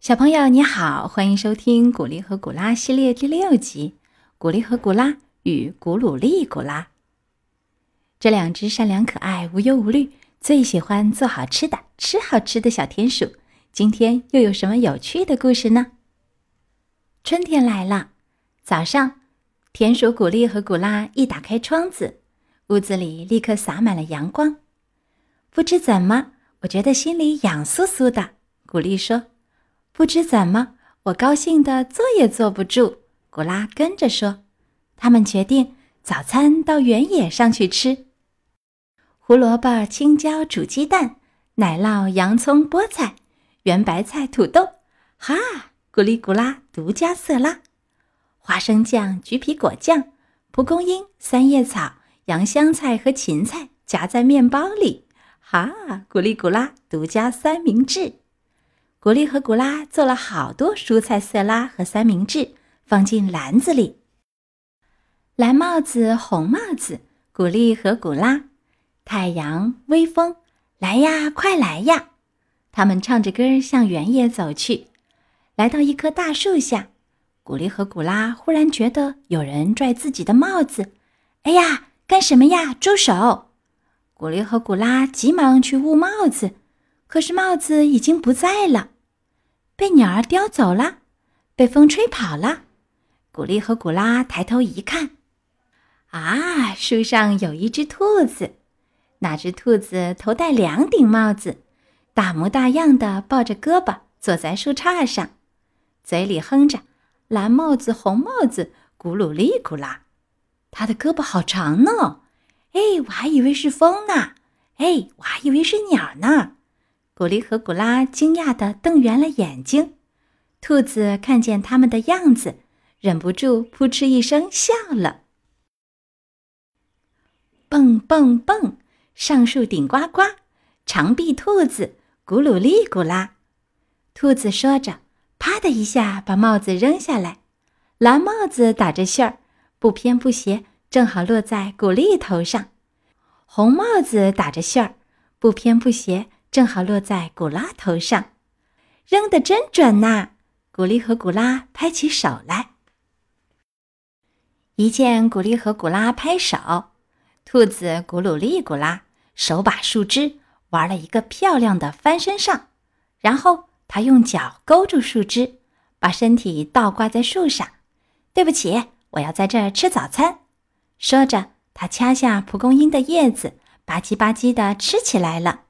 小朋友你好，欢迎收听《古丽和古拉》系列第六集《古丽和古拉与古鲁丽古拉》。这两只善良可爱、无忧无虑、最喜欢做好吃的、吃好吃的小田鼠，今天又有什么有趣的故事呢？春天来了，早上，田鼠古丽和古拉一打开窗子，屋子里立刻洒满了阳光。不知怎么，我觉得心里痒酥酥的。古丽说。不知怎么，我高兴的坐也坐不住。古拉跟着说：“他们决定早餐到原野上去吃。胡萝卜、青椒煮鸡蛋，奶酪、洋葱、菠菜，圆白菜、土豆，哈，古里古拉独家色拉，花生酱、橘皮果酱，蒲公英、三叶草、洋香菜和芹菜夹在面包里，哈，古里古拉独家三明治。”古丽和古拉做了好多蔬菜色拉和三明治，放进篮子里。蓝帽子，红帽子，古丽和古拉，太阳，微风，来呀，快来呀！他们唱着歌向原野走去。来到一棵大树下，古丽和古拉忽然觉得有人拽自己的帽子。哎呀，干什么呀？住手！古丽和古拉急忙去捂帽子。可是帽子已经不在了，被鸟儿叼走了，被风吹跑了。古丽和古拉抬头一看，啊，树上有一只兔子。那只兔子头戴两顶帽子，大模大样的抱着胳膊坐在树杈上，嘴里哼着“蓝帽子，红帽子，咕噜哩咕啦”。它的胳膊好长呢！哎，我还以为是风呢！哎，我还以为是鸟呢！古丽和古拉惊讶地瞪圆了眼睛，兔子看见他们的样子，忍不住扑哧一声笑了。蹦蹦蹦，上树顶呱呱，长臂兔子咕噜哩咕啦。兔子说着，啪的一下把帽子扔下来，蓝帽子打着旋儿，不偏不斜，正好落在古丽头上；红帽子打着旋儿，不偏不斜。正好落在古拉头上，扔得真准呐！古丽和古拉拍起手来。一见古丽和古拉拍手，兔子古鲁丽古拉手把树枝玩了一个漂亮的翻身上，然后他用脚勾住树枝，把身体倒挂在树上。对不起，我要在这儿吃早餐。说着，他掐下蒲公英的叶子，吧唧吧唧的吃起来了。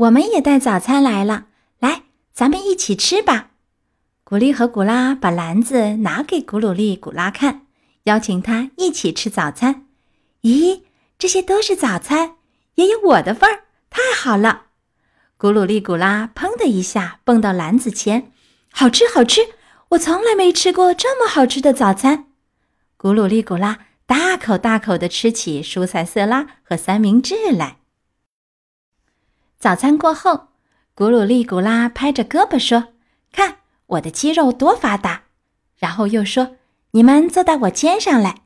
我们也带早餐来了，来，咱们一起吃吧。古丽和古拉把篮子拿给古鲁丽、古拉看，邀请他一起吃早餐。咦，这些都是早餐，也有我的份儿，太好了！古鲁丽、古拉砰的一下蹦到篮子前，好吃，好吃！我从来没吃过这么好吃的早餐。古鲁丽、古拉大口大口地吃起蔬菜色拉和三明治来。早餐过后，古鲁丽古拉拍着胳膊说：“看我的肌肉多发达。”然后又说：“你们坐到我肩上来。”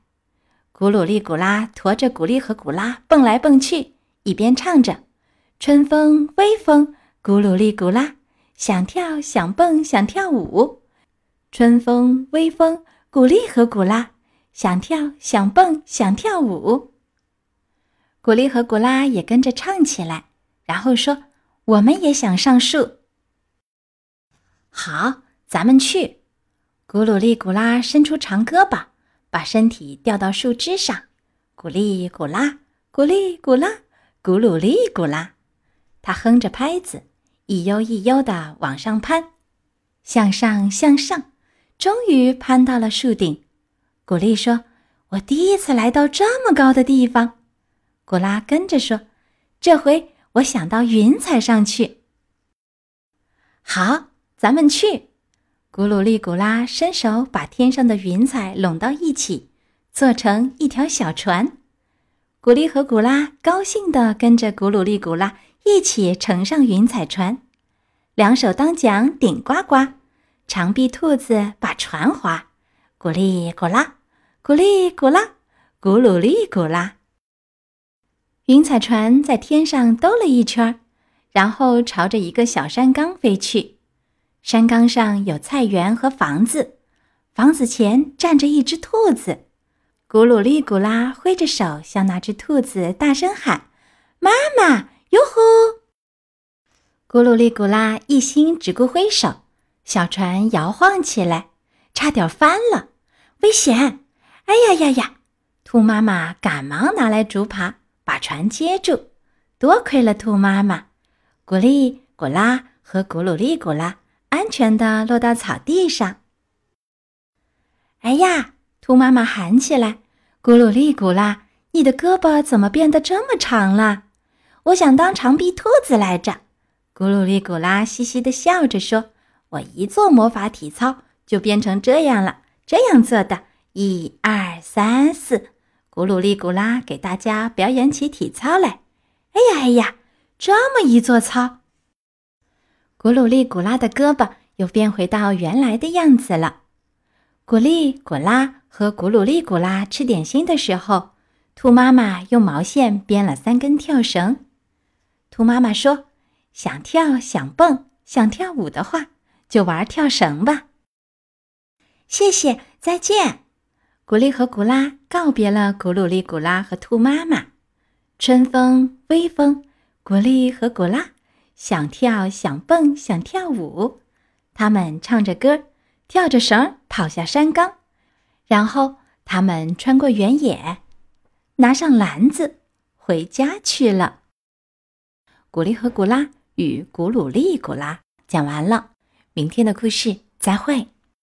古鲁丽古拉驮着古丽和古拉蹦来蹦去，一边唱着：“春风微风，古鲁丽古拉想跳想蹦想跳舞。春风微风，古丽和古拉想跳想蹦想跳舞。”古丽和古拉也跟着唱起来。然后说：“我们也想上树。”好，咱们去。古鲁利古拉伸出长胳膊，把身体吊到树枝上，古利古拉，古利古拉，古鲁利古拉。他哼着拍子，一悠一悠的往上攀，向上向上，终于攀到了树顶。古丽说：“我第一次来到这么高的地方。”古拉跟着说：“这回。”我想到云彩上去。好，咱们去。古鲁丽古拉伸手把天上的云彩拢到一起，做成一条小船。古丽和古拉高兴地跟着古鲁丽古拉一起乘上云彩船，两手当桨顶呱呱，长臂兔子把船划。古丽古拉，古丽古拉，古鲁丽古拉。云彩船在天上兜了一圈，然后朝着一个小山岗飞去。山岗上有菜园和房子，房子前站着一只兔子。咕噜哩咕啦挥着手向那只兔子大声喊：“妈妈，哟呼！”咕噜哩咕啦一心只顾挥手，小船摇晃起来，差点翻了，危险！哎呀呀呀！兔妈妈赶忙拿来竹耙，把船接住。多亏了兔妈妈，古丽古拉和古鲁丽古拉安全的落到草地上。哎呀！兔妈妈喊起来：“咕噜哩咕啦，你的胳膊怎么变得这么长了？我想当长臂兔子来着。”咕噜哩咕啦嘻嘻的笑着说：“我一做魔法体操就变成这样了，这样做的。一二三四，咕噜哩咕啦给大家表演起体操来。哎呀哎呀，这么一做操，咕噜哩咕啦的胳膊又变回到原来的样子了。咕哩咕啦。”和咕噜哩咕啦吃点心的时候，兔妈妈用毛线编了三根跳绳。兔妈妈说：“想跳想蹦想跳舞的话，就玩跳绳吧。”谢谢，再见。古丽和古拉告别了古鲁丽古拉和兔妈妈。春风微风，古丽和古拉想跳想蹦想跳舞，他们唱着歌，跳着绳跑下山岗。然后他们穿过原野，拿上篮子，回家去了。古丽和古拉与古鲁丽古拉讲完了，明天的故事再会。